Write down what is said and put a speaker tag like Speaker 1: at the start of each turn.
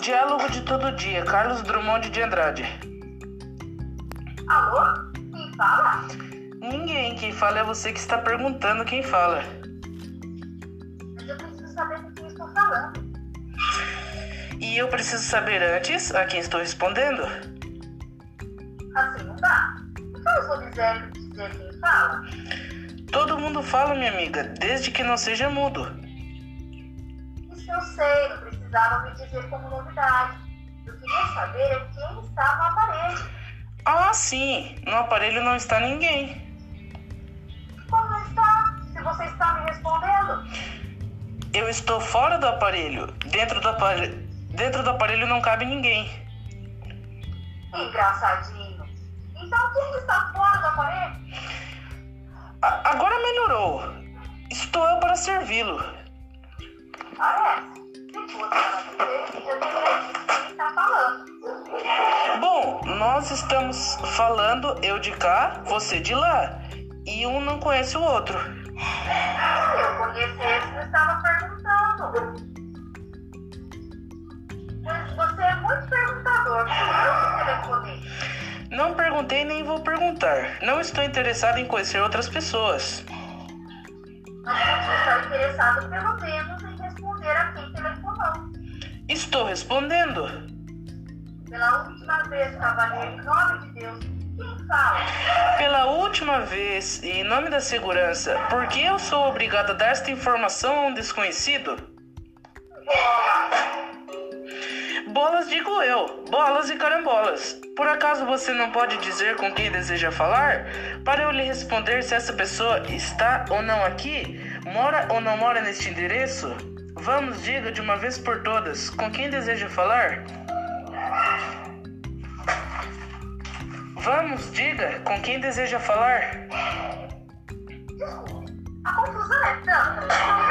Speaker 1: Diálogo de todo dia, Carlos Drummond de Andrade.
Speaker 2: Alô? Quem fala?
Speaker 1: Ninguém, quem fala é você que está perguntando quem fala.
Speaker 2: Mas eu preciso saber com quem estou falando.
Speaker 1: E eu preciso saber antes a quem estou respondendo.
Speaker 2: Assim não dá. Então eu vou dizer, dizer quem fala.
Speaker 1: Todo mundo fala, minha amiga, desde que não seja mudo.
Speaker 2: Isso eu sei, precisava me dizer como novidade. Eu queria saber é quem está no aparelho.
Speaker 1: Ah, sim, no aparelho não está ninguém.
Speaker 2: Como não está? Se você está me respondendo.
Speaker 1: Eu estou fora do aparelho. Dentro do aparelho, dentro do aparelho não cabe ninguém.
Speaker 2: Engraçadinho. Então quem está fora do aparelho?
Speaker 1: A- agora melhorou. Estou eu para servi-lo.
Speaker 2: Parece. Se
Speaker 1: Bom, nós estamos falando eu de cá, você de lá. E um não conhece o outro.
Speaker 2: Se eu conhecesse, eu estava perguntando. Mas você é muito perguntador.
Speaker 1: Não perguntei nem vou perguntar. Não estou interessado em conhecer outras pessoas.
Speaker 2: Mas você está interessado pelo menos
Speaker 1: Estou respondendo.
Speaker 2: Pela última vez, cavaleiro, em nome de Deus, quem fala?
Speaker 1: Pela última vez, e em nome da segurança, por que eu sou obrigado a dar esta informação a um desconhecido?
Speaker 2: Bola!
Speaker 1: Bolas digo eu, bolas e carambolas. Por acaso você não pode dizer com quem deseja falar? Para eu lhe responder se essa pessoa está ou não aqui, mora ou não mora neste endereço? Vamos, diga de uma vez por todas, com quem deseja falar? Vamos, diga, com quem deseja falar?
Speaker 2: A confusão é tanta